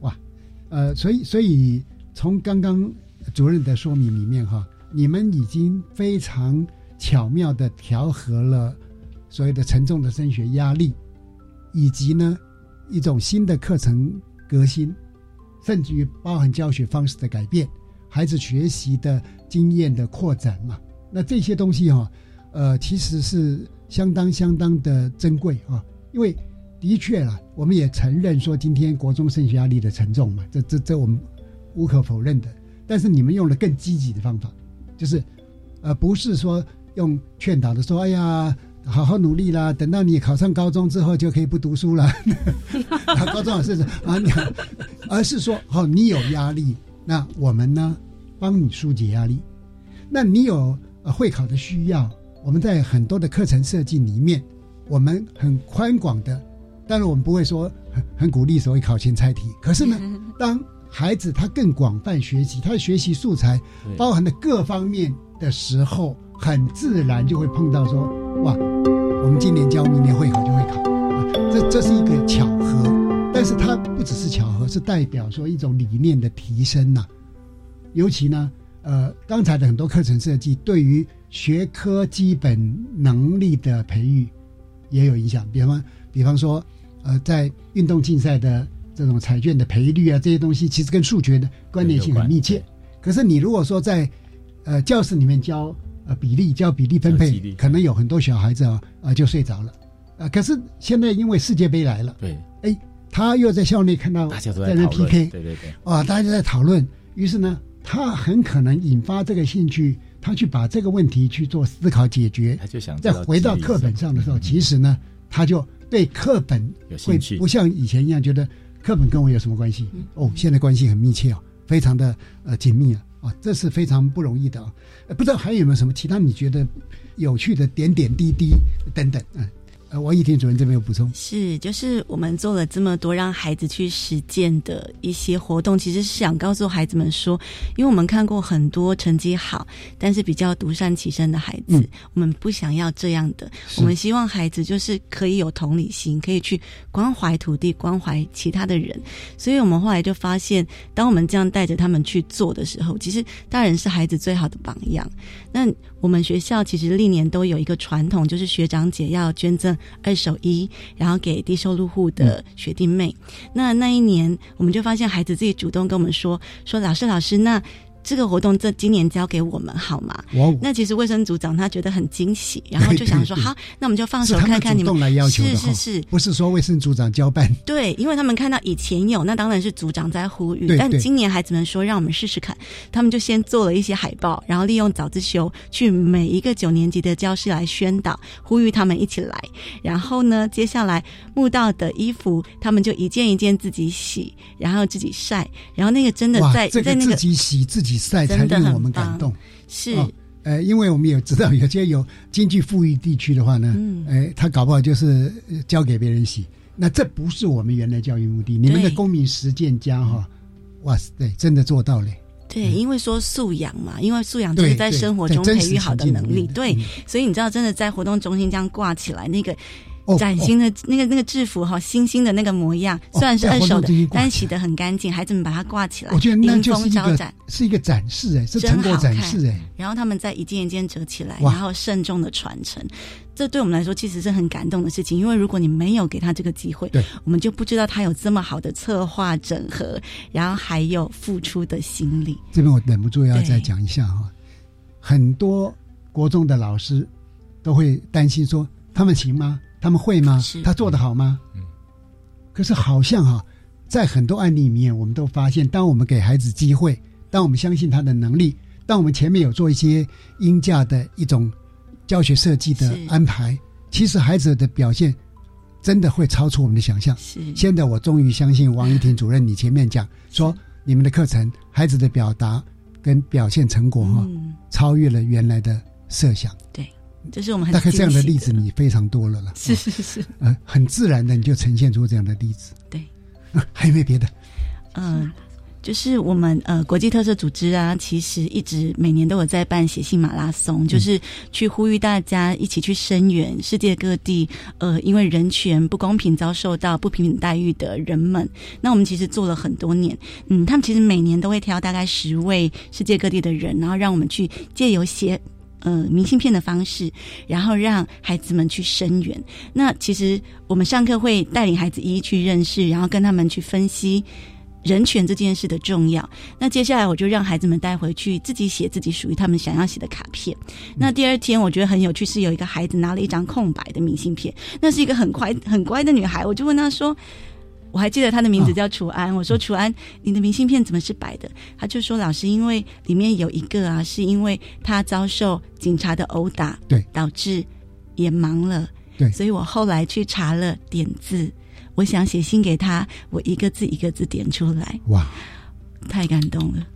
哇，呃，所以所以从刚刚主任的说明里面哈。你们已经非常巧妙的调和了所谓的沉重的升学压力，以及呢一种新的课程革新，甚至于包含教学方式的改变，孩子学习的经验的扩展嘛。那这些东西哈，呃，其实是相当相当的珍贵啊。因为的确啊，我们也承认说今天国中升学压力的沉重嘛，这这这我们无可否认的。但是你们用了更积极的方法。就是，呃，不是说用劝导的说，哎呀，好好努力啦，等到你考上高中之后就可以不读书了。高中老师啊，你，而是说，哦，你有压力，那我们呢，帮你疏解压力。那你有呃会考的需要，我们在很多的课程设计里面，我们很宽广的，但是我们不会说很很鼓励所谓考前猜题。可是呢，当孩子他更广泛学习，他的学习素材包含的各方面的时候，很自然就会碰到说，哇，我们今年教，明年会考就会考，这这是一个巧合。但是它不只是巧合，是代表说一种理念的提升呐。尤其呢，呃，刚才的很多课程设计对于学科基本能力的培育也有影响。比方，比方说，呃，在运动竞赛的这种彩券的赔率啊，这些东西其实跟数学的关联性很密切。可是你如果说在呃教室里面教呃比例教比例分配，可能有很多小孩子啊啊就睡着了。啊，可是现在因为世界杯来了，对，哎，他又在校内看到在那 PK，对对对，啊，大家在讨论，于是呢，他很可能引发这个兴趣，他去把这个问题去做思考解决，他就想再回到课本上的时候，其实呢，他就对课本会不像以前一样觉得课本跟我有什么关系？哦，现在关系很密切哦，非常的呃紧密啊，啊，这是非常不容易的啊，不知道还有没有什么其他你觉得有趣的点点滴滴等等，嗯。呃，王一婷主任这边有补充，是就是我们做了这么多让孩子去实践的一些活动，其实是想告诉孩子们说，因为我们看过很多成绩好，但是比较独善其身的孩子，我们不想要这样的，我们希望孩子就是可以有同理心，可以去关怀土地，关怀其他的人。所以我们后来就发现，当我们这样带着他们去做的时候，其实大人是孩子最好的榜样。那我们学校其实历年都有一个传统，就是学长姐要捐赠。二手衣，然后给低收入户的学弟妹。那那一年，我们就发现孩子自己主动跟我们说：“说老师，老师，那。”这个活动这今年交给我们好吗？那其实卫生组长他觉得很惊喜，然后就想说 好，那我们就放手看看你们。是是是，不是说卫生组长交办。对，因为他们看到以前有，那当然是组长在呼吁。但今年孩子们说让我们试试看，他们就先做了一些海报，然后利用早自修去每一个九年级的教室来宣导，呼吁他们一起来。然后呢，接下来木道的衣服，他们就一件一件自己洗，然后自己晒，然后那个真的在在那个自己洗自己。赛才令我们感动，是，呃，因为我们也知道有些有经济富裕地区的话呢，哎，他搞不好就是交给别人洗，那这不是我们原来教育目的。你们的公民实践家哈，哇塞，对，真的做到了。对，因为说素养嘛，因为素养就是在生活中培育好的能力，对，所以你知道，真的在活动中心这样挂起来那个。崭新的那个那个制服哈，新兴的那个模样，虽然是二手的，但洗得很干净。孩子们把它挂起来，我觉得那就是一个是一个展示哎，是成果展示哎。然后他们再一件一件折起来，然后慎重的传承。这对我们来说其实是很感动的事情，因为如果你没有给他这个机会，对，我们就不知道他有这么好的策划整合，然后还有付出的心力。这边我忍不住要再讲一下哈，很多国中的老师都会担心说，他们行吗？他们会吗？他做得好吗？嗯。可是好像哈，在很多案例里面，我们都发现，当我们给孩子机会，当我们相信他的能力，当我们前面有做一些应价的一种教学设计的安排，其实孩子的表现真的会超出我们的想象。是。现在我终于相信王一婷主任，你前面讲说你们的课程，孩子的表达跟表现成果哈，超越了原来的设想。对。这是我们大概这样的例子，你非常多了了。是是是，呃，很自然的你就呈现出这样的例子。对，还有没有别的？嗯，就是我们呃国际特色组织啊，其实一直每年都有在办写信马拉松，就是去呼吁大家一起去声援世界各地呃因为人权不公平遭受到不平等待遇的人们。那我们其实做了很多年，嗯，他们其实每年都会挑大概十位世界各地的人，然后让我们去借由写。呃，明信片的方式，然后让孩子们去声援。那其实我们上课会带领孩子一一去认识，然后跟他们去分析人权这件事的重要。那接下来我就让孩子们带回去自己写自己属于他们想要写的卡片。那第二天我觉得很有趣，是有一个孩子拿了一张空白的明信片，那是一个很乖很乖的女孩，我就问她说。我还记得他的名字叫楚安。我说：“楚安，你的明信片怎么是白的？”他就说：“老师，因为里面有一个啊，是因为他遭受警察的殴打，对，导致眼盲了。对，所以我后来去查了点字，我想写信给他，我一个字一个字点出来。哇，太感动了！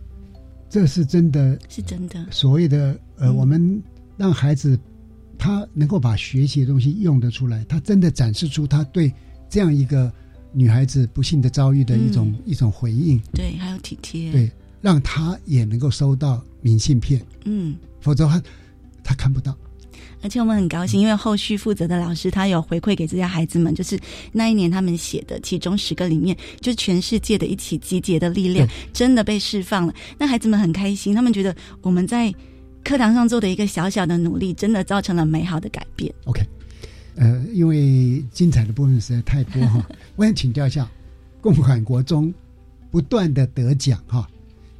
这是真的，是真的。所谓的呃，我们让孩子他能够把学习的东西用得出来，他真的展示出他对这样一个。”女孩子不幸的遭遇的一种一种回应，对，还有体贴，对，让她也能够收到明信片，嗯，否则她她看不到。而且我们很高兴，因为后续负责的老师他有回馈给这些孩子们，就是那一年他们写的其中十个里面，就是全世界的一起集结的力量，真的被释放了。那孩子们很开心，他们觉得我们在课堂上做的一个小小的努力，真的造成了美好的改变。OK，呃，因为精彩的部分实在太多哈，我想请教一下，共管国中不断的得奖哈，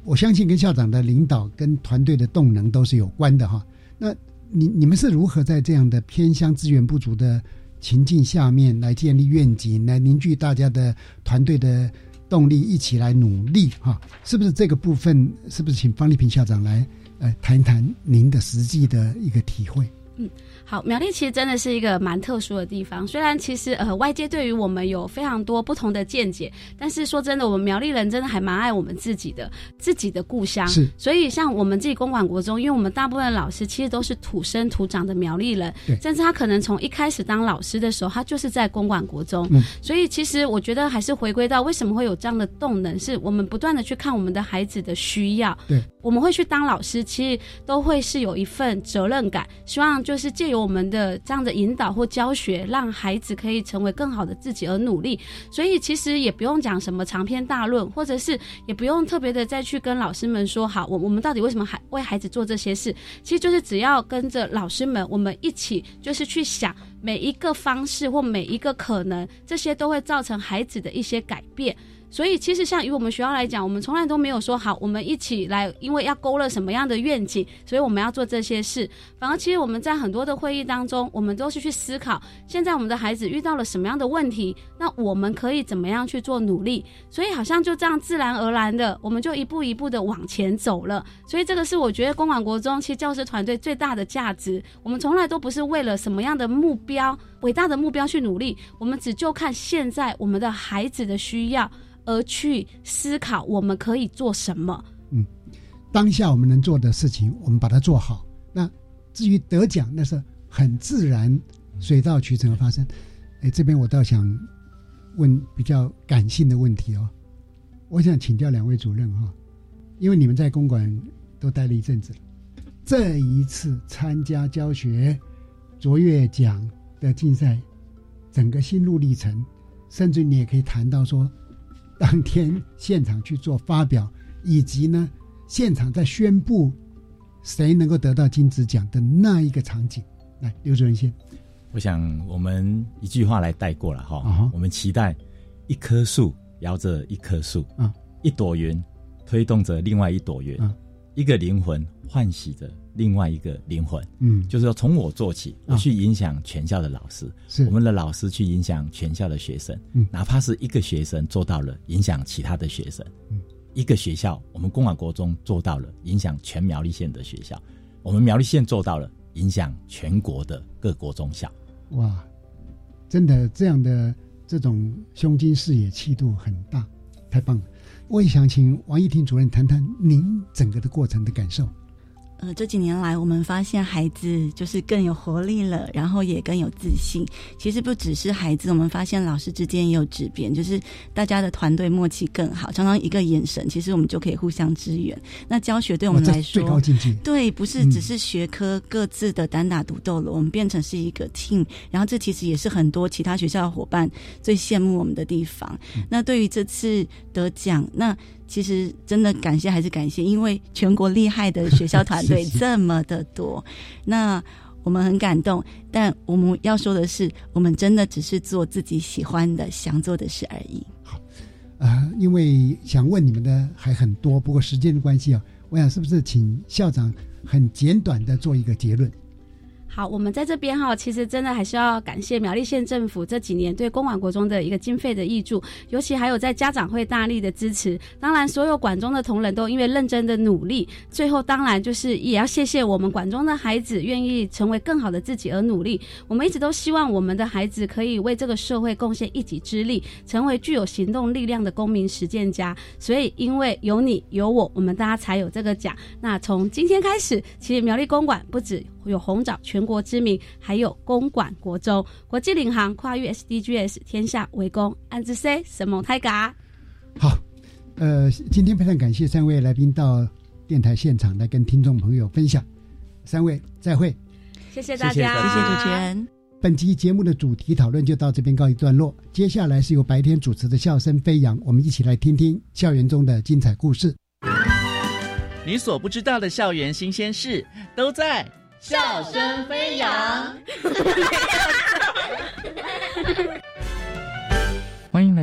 我相信跟校长的领导跟团队的动能都是有关的哈。那你你们是如何在这样的偏乡资源不足的情境下面来建立愿景，来凝聚大家的团队的动力，一起来努力哈？是不是这个部分？是不是请方丽萍校长来呃谈一谈您的实际的一个体会？嗯。好，苗栗其实真的是一个蛮特殊的地方。虽然其实呃外界对于我们有非常多不同的见解，但是说真的，我们苗栗人真的还蛮爱我们自己的自己的故乡。是，所以像我们自己公馆国中，因为我们大部分老师其实都是土生土长的苗栗人，甚至他可能从一开始当老师的时候，他就是在公馆国中。嗯，所以其实我觉得还是回归到为什么会有这样的动能，是我们不断的去看我们的孩子的需要。对，我们会去当老师，其实都会是有一份责任感，希望就是借由我们的这样的引导或教学，让孩子可以成为更好的自己而努力。所以其实也不用讲什么长篇大论，或者是也不用特别的再去跟老师们说好，我我们到底为什么还为孩子做这些事？其实就是只要跟着老师们，我们一起就是去想每一个方式或每一个可能，这些都会造成孩子的一些改变。所以，其实像以我们学校来讲，我们从来都没有说好，我们一起来，因为要勾勒什么样的愿景，所以我们要做这些事。反而，其实我们在很多的会议当中，我们都是去思考，现在我们的孩子遇到了什么样的问题，那我们可以怎么样去做努力。所以，好像就这样自然而然的，我们就一步一步的往前走了。所以，这个是我觉得公馆国中其实教师团队最大的价值。我们从来都不是为了什么样的目标、伟大的目标去努力，我们只就看现在我们的孩子的需要。而去思考我们可以做什么？嗯，当下我们能做的事情，我们把它做好。那至于得奖，那是很自然、水到渠成的发生。哎，这边我倒想问比较感性的问题哦。我想请教两位主任哈，因为你们在公馆都待了一阵子了，这一次参加教学卓越奖的竞赛，整个心路历程，甚至你也可以谈到说。当天现场去做发表，以及呢，现场在宣布谁能够得到金子奖的那一个场景，来，刘主任先。我想我们一句话来带过了哈，我们期待一棵树摇着一棵树，啊，一朵云推动着另外一朵云，一个灵魂唤醒的。另外一个灵魂，嗯，就是说从我做起，我去影响全校的老师，是。我们的老师去影响全校的学生，嗯，哪怕是一个学生做到了影响其他的学生，嗯，一个学校，我们公馆国中做到了影响全苗栗县的学校，我们苗栗县做到了影响全国的各国中校，哇，真的这样的这种胸襟视野气度很大，太棒了！我也想请王一婷主任谈谈您整个的过程的感受。呃，这几年来，我们发现孩子就是更有活力了，然后也更有自信。其实不只是孩子，我们发现老师之间也有质变，就是大家的团队默契更好。常常一个眼神，其实我们就可以互相支援。那教学对我们来说，最高境界。对，不是只是学科各自的单打独斗了，我们变成是一个 team。然后这其实也是很多其他学校的伙伴最羡慕我们的地方。那对于这次得奖，那。其实真的感谢还是感谢，因为全国厉害的学校团队 这么的多，那我们很感动。但我们要说的是，我们真的只是做自己喜欢的、想做的事而已。好，啊，因为想问你们的还很多，不过时间的关系啊，我想是不是请校长很简短的做一个结论。好，我们在这边哈，其实真的还是要感谢苗栗县政府这几年对公馆国中的一个经费的挹助，尤其还有在家长会大力的支持。当然，所有馆中的同仁都因为认真的努力，最后当然就是也要谢谢我们馆中的孩子愿意成为更好的自己而努力。我们一直都希望我们的孩子可以为这个社会贡献一己之力，成为具有行动力量的公民实践家。所以，因为有你有我，我们大家才有这个奖。那从今天开始，其实苗栗公馆不止。有红枣全国知名，还有公馆国中国际领航跨越 SDGs 天下为公，安之 C 什么泰嘎。好，呃，今天非常感谢三位来宾到电台现场来跟听众朋友分享，三位再会，谢谢大家，谢谢主持人。本期节目的主题讨论就到这边告一段落。接下来是由白天主持的笑声飞扬，我们一起来听听校园中的精彩故事。你所不知道的校园新鲜事，都在笑声飞扬。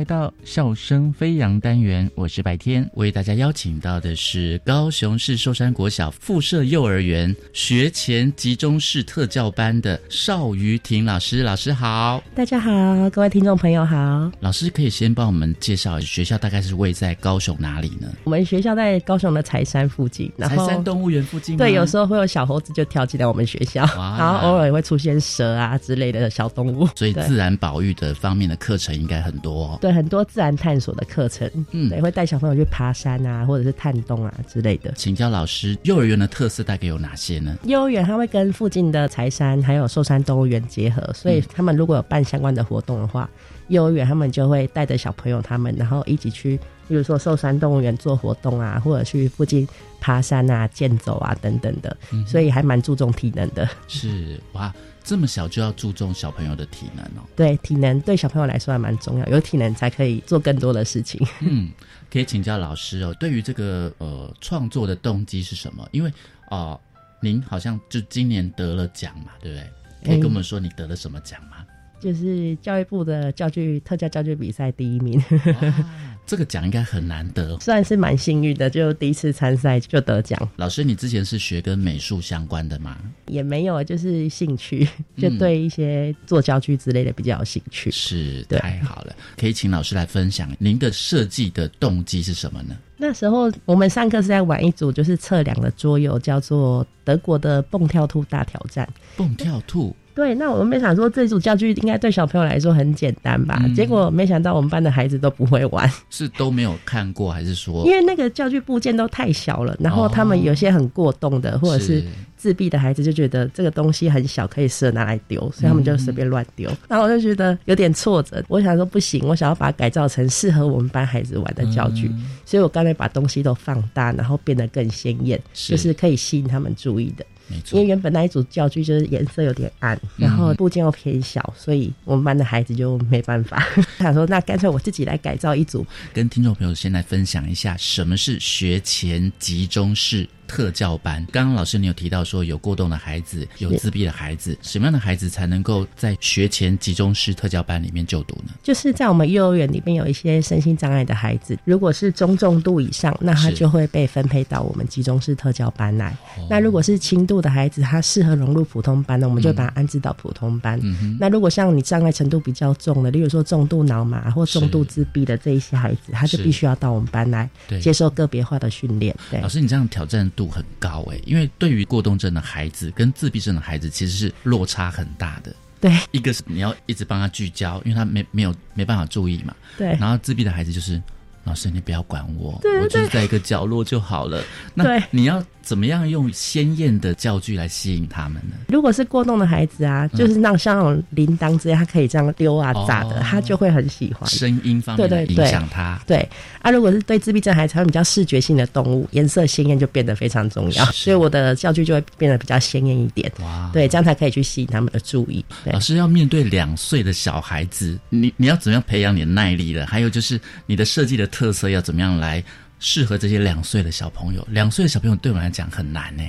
来到笑声飞扬单元，我是白天，为大家邀请到的是高雄市寿山国小附设幼儿园学前集中式特教班的邵瑜婷老师。老师好，大家好，各位听众朋友好。老师可以先帮我们介绍学校大概是位在高雄哪里呢？我们学校在高雄的柴山附近，柴山动物园附近。对，有时候会有小猴子就跳进来我们学校，然后偶尔也会出现蛇啊之类的小动物。所以自然保育的方面的课程应该很多。对，很多自然探索的课程，嗯，也会带小朋友去爬山啊，或者是探洞啊之类的。请教老师，幼儿园的特色大概有哪些呢？幼儿园它会跟附近的柴山还有寿山动物园结合，所以他们如果有办相关的活动的话，幼儿园他们就会带着小朋友他们，然后一起去，比如说寿山动物园做活动啊，或者去附近爬山啊、健走啊等等的，所以还蛮注重体能的。是哇。这么小就要注重小朋友的体能哦？对，体能对小朋友来说还蛮重要，有体能才可以做更多的事情。嗯，可以请教老师哦。对于这个呃创作的动机是什么？因为哦，您好像就今年得了奖嘛，对不对？可以跟我们说你得了什么奖吗？就是教育部的教具特教教具比赛第一名。这个奖应该很难得，算是蛮幸运的，就第一次参赛就得奖。老师，你之前是学跟美术相关的吗？也没有，就是兴趣，就对一些做教具之类的比较有兴趣。是，太好了，可以请老师来分享您的设计的动机是什么呢？那时候我们上课是在玩一组就是测量的桌游，叫做德国的蹦跳兔大挑战。蹦跳兔。对，那我们没想说这组教具应该对小朋友来说很简单吧？结果没想到我们班的孩子都不会玩，是都没有看过，还是说？因为那个教具部件都太小了，然后他们有些很过动的，或者是自闭的孩子就觉得这个东西很小，可以适合拿来丢，所以他们就随便乱丢。然后我就觉得有点挫折，我想说不行，我想要把它改造成适合我们班孩子玩的教具，所以我刚才把东西都放大，然后变得更鲜艳，就是可以吸引他们注意的。因为原本那一组教具就是颜色有点暗，然后部件又偏小，所以我们班的孩子就没办法。他说：“那干脆我自己来改造一组。”跟听众朋友先来分享一下什么是学前集中式。特教班，刚刚老师你有提到说有过动的孩子，有自闭的孩子，什么样的孩子才能够在学前集中式特教班里面就读呢？就是在我们幼儿园里面有一些身心障碍的孩子，如果是中重度以上，那他就会被分配到我们集中式特教班来。那如果是轻度的孩子，他适合融入普通班，那我们就把他安置到普通班。那如果像你障碍程度比较重的，例如说重度脑麻或重度自闭的这一些孩子，他就必须要到我们班来接受个别化的训练。对，老师，你这样挑战。度很高哎，因为对于过动症的孩子跟自闭症的孩子，其实是落差很大的。对，一个是你要一直帮他聚焦，因为他没没有没办法注意嘛。对，然后自闭的孩子就是，老师你不要管我，我就是在一个角落就好了。那你要。怎么样用鲜艳的教具来吸引他们呢？如果是过动的孩子啊，就是那像那种铃铛之类，他可以这样丢啊、砸的，他就会很喜欢。声音方面的影响他。对啊，如果是对自闭症孩子，他们比较视觉性的动物，颜色鲜艳就变得非常重要。所以我的教具就会变得比较鲜艳一点。哇，对，这样才可以去吸引他们的注意。老师要面对两岁的小孩子，你你要怎么样培养你的耐力的？还有就是你的设计的特色要怎么样来？适合这些两岁的小朋友，两岁的小朋友对我们来讲很难呢。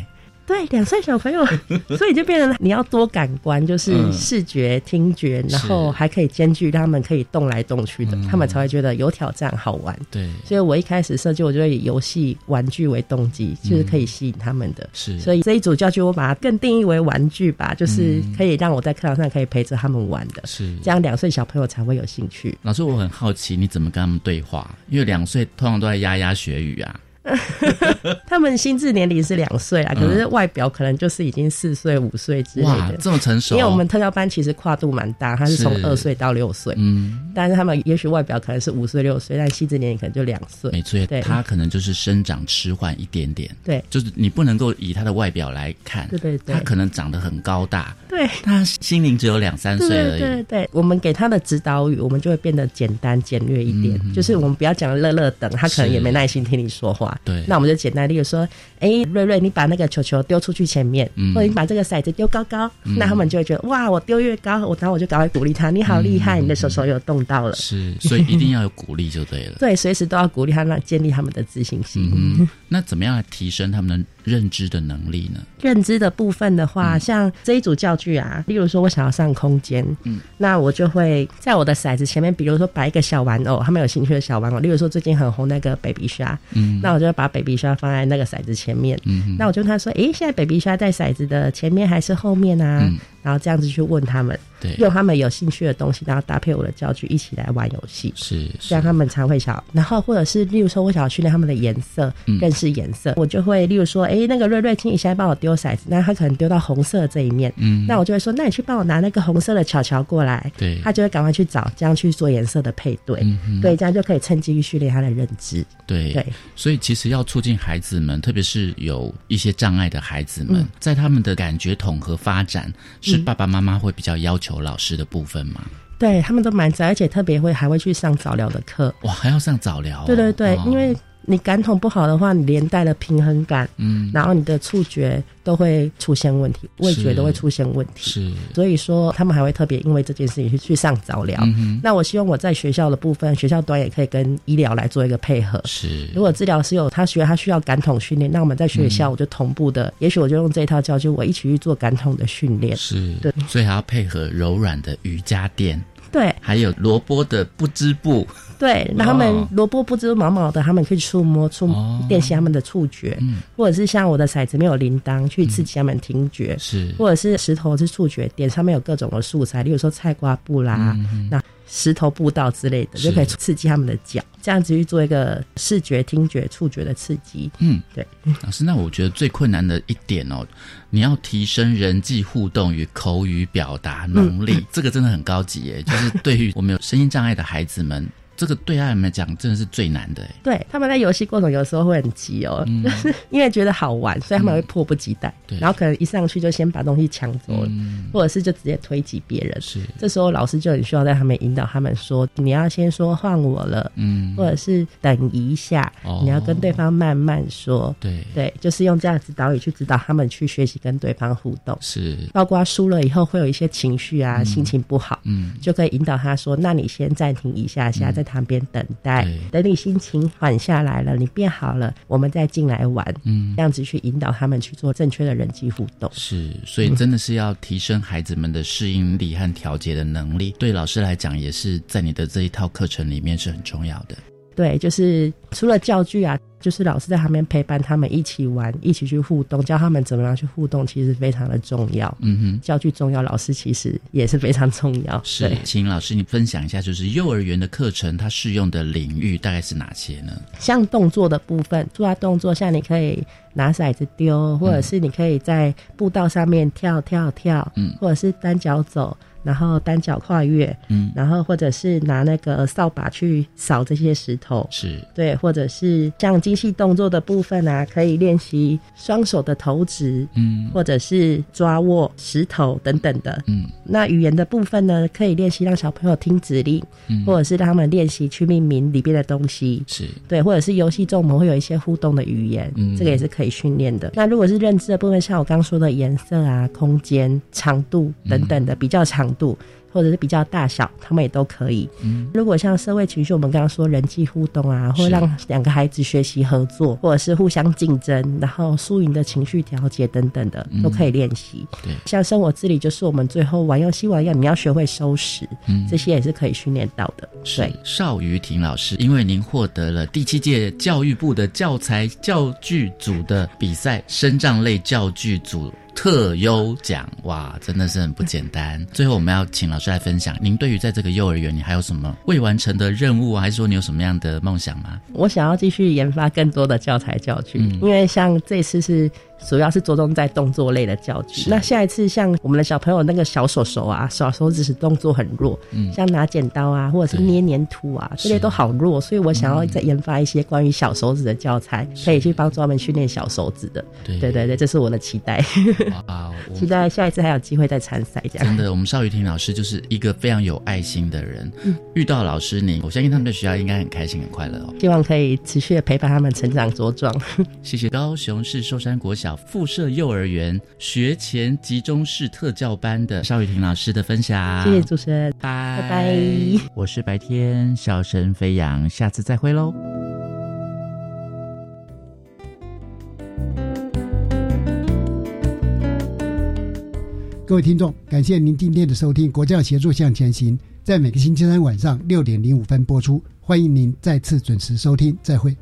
对，两岁小朋友，所以就变成你要多感官，就是视觉、听觉，然后还可以兼具他们可以动来动去的，他们才会觉得有挑战、好玩。对，所以我一开始设计，我就以游戏玩具为动机，就是可以吸引他们的。是，所以这一组教具我把它更定义为玩具吧，就是可以让我在课堂上可以陪着他们玩的。是，这样两岁小朋友才会有兴趣。老师，我很好奇你怎么跟他们对话，因为两岁通常都在牙牙学语啊。他们心智年龄是两岁啊，可是外表可能就是已经四岁、五岁之类的，这么成熟。因为我们特教班其实跨度蛮大，他是从二岁到六岁，嗯，但是他们也许外表可能是五岁、六岁，但心智年龄可能就两岁。没错，对，他可能就是生长迟缓一点点，对，就是你不能够以他的外表来看，对对对，他可能长得很高大，对，他心灵只有两三岁而已。对对，我们给他的指导语，我们就会变得简单简略一点，就是我们不要讲乐乐等，他可能也没耐心听你说话。啊。对，那我们就简单，例如说，哎，瑞瑞，你把那个球球丢出去前面，嗯或者你把这个骰子丢高高，那他们就会觉得哇，我丢越高，我然后我就赶快鼓励他，你好厉害，你的手手有动到了。是，所以一定要有鼓励就对了。对，随时都要鼓励他，让建立他们的自信心。嗯，那怎么样来提升他们的认知的能力呢？认知的部分的话，像这一组教具啊，例如说我想要上空间，嗯，那我就会在我的骰子前面，比如说摆一个小玩偶，他们有兴趣的小玩偶，例如说最近很红那个 baby 虾，嗯，那我就把 baby 虾放在那个骰子前面，嗯，那我就跟他说，诶，现在 baby 虾在骰子的前面还是后面啊？然后这样子去问他们，对，用他们有兴趣的东西，然后搭配我的教具一起来玩游戏，是，这样他们才会想。然后或者是例如说，我想要训练他们的颜色，认识颜色，我就会例如说，哎，那个瑞瑞，请你现在帮我丢骰子，那他可能丢到红色这一面，嗯，那我就会说，那你去帮我拿那个红色的巧巧过来，对，他就会赶快去找，这样去做颜色的配对，对，这样就可以趁机训练他的认知。对。对，所以其实要促进孩子们，特别是有一些障碍的孩子们，在他们的感觉统合发展，是爸爸妈妈会比较要求老师的部分吗？对他们都蛮在，而且特别会还会去上早疗的课。哇，还要上早疗？对对对，因为。你感统不好的话，你连带的平衡感，嗯，然后你的触觉都会出现问题，味觉都会出现问题，是。所以说，他们还会特别因为这件事情去去上早疗。嗯那我希望我在学校的部分，学校端也可以跟医疗来做一个配合。是。如果治疗师有他学他需要感统训练，那我们在学校我就同步的，也许我就用这一套教具，我一起去做感统的训练。是。对。所以还要配合柔软的瑜伽垫。对。还有萝卜的不织布。对，那他们萝卜不织毛毛的，他们可以触摸、触练习他们的触觉，嗯。或者是像我的骰子没有铃铛，去刺激他们听觉，是，或者是石头是触觉点，上面有各种的素材，例如说菜瓜布啦，嗯。那石头步道之类的，就可以刺激他们的脚，这样子去做一个视觉、听觉、触觉的刺激。嗯，对。老师，那我觉得最困难的一点哦，你要提升人际互动与口语表达能力，这个真的很高级耶，就是对于我们有声音障碍的孩子们。这个对他们来讲真的是最难的。对，他们在游戏过程有时候会很急哦，就是 因为觉得好玩，所以他们会迫不及待。对，然后可能一上去就先把东西抢走了，或者是就直接推挤别人。是，这时候老师就很需要在他们引导他们说：“你要先说换我了。”嗯，或者是等一下，你要跟对方慢慢说。对，对，就是用这样子导语去指导他们去学习跟对方互动。是，包括输了以后会有一些情绪啊，心情不好，嗯，就可以引导他说：“那你先暂停一下下，再。”旁边等待，等你心情缓下来了，你变好了，我们再进来玩。嗯，这样子去引导他们去做正确的人际互动。是，所以真的是要提升孩子们的适应力和调节的能力。对老师来讲，也是在你的这一套课程里面是很重要的。对，就是除了教具啊。就是老师在旁边陪伴他们一起玩，一起去互动，教他们怎么样去互动，其实非常的重要。嗯哼，教具重要，老师其实也是非常重要。是，请老师你分享一下，就是幼儿园的课程它适用的领域大概是哪些呢？像动作的部分，做下动作，像你可以拿骰子丢，或者是你可以在步道上面跳跳跳，嗯，或者是单脚走。然后单脚跨越，嗯，然后或者是拿那个扫把去扫这些石头，是对，或者是像精细动作的部分啊，可以练习双手的投掷，嗯，或者是抓握石头等等的，嗯。那语言的部分呢，可以练习让小朋友听指令，嗯，或者是让他们练习去命名里边的东西，是对，或者是游戏中我们会有一些互动的语言，嗯，这个也是可以训练的。那如果是认知的部分，像我刚说的颜色啊、空间、长度等等的比较长。度或者是比较大小，他们也都可以。嗯，如果像社会情绪，我们刚刚说人际互动啊，或让两个孩子学习合作，或者是互相竞争，然后输赢的情绪调节等等的，都可以练习。对，像生活自理，就是我们最后玩游戏玩要你要学会收拾，嗯，这些也是可以训练到的。对，邵于婷老师，因为您获得了第七届教育部的教材教具组的比赛生障类教具组。特优奖哇，真的是很不简单。最后，我们要请老师来分享，您对于在这个幼儿园，你还有什么未完成的任务，还是说你有什么样的梦想吗？我想要继续研发更多的教材教具，因为像这次是。主要是着重在动作类的教具。那下一次像我们的小朋友那个小手手啊，小手指是动作很弱，嗯，像拿剪刀啊，或者是捏黏土啊，这些都好弱。所以我想要再研发一些关于小手指的教材，可以去帮助他们训练小手指的。对对对对，这是我的期待。啊，期待下一次还有机会再参赛。这样真的，我们邵雨婷老师就是一个非常有爱心的人。嗯，遇到老师您，我相信他们在学校应该很开心、很快乐哦。希望可以持续的陪伴他们成长茁壮。谢谢高雄市寿山国小附设幼儿园学前集中式特教班的邵雨婷老师的分享。谢谢主持人，拜拜拜。我是白天笑声飞扬，下次再会喽。各位听众，感谢您今天的收听《国教协助向前行》，在每个星期三晚上六点零五分播出，欢迎您再次准时收听，再会。